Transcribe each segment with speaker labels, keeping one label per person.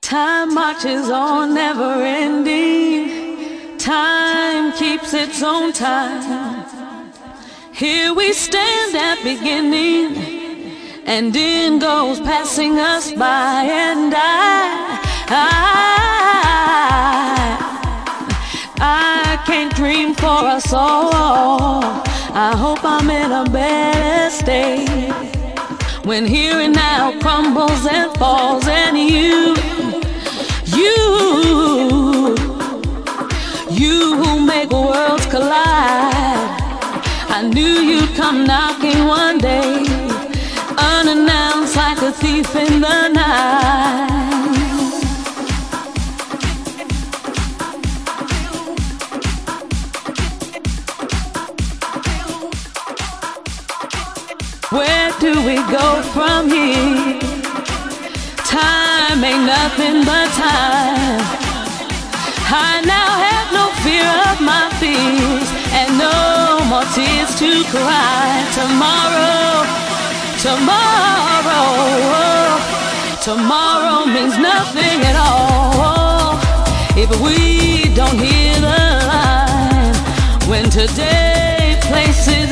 Speaker 1: Time marches on, never ending. Time keeps its own time. Here we stand at beginning, and in goes passing us by, and I, I, I can't dream for us all. I hope I'm in a better state when here and now crumbles and falls, and you, you, you who make worlds collide. I knew you'd come knocking one day, unannounced like a thief in the night. Do we go from here? Time ain't nothing but time. I now have no fear of my fears and no more tears to cry. Tomorrow, tomorrow, tomorrow means nothing at all if we don't hear the line when today places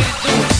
Speaker 2: do.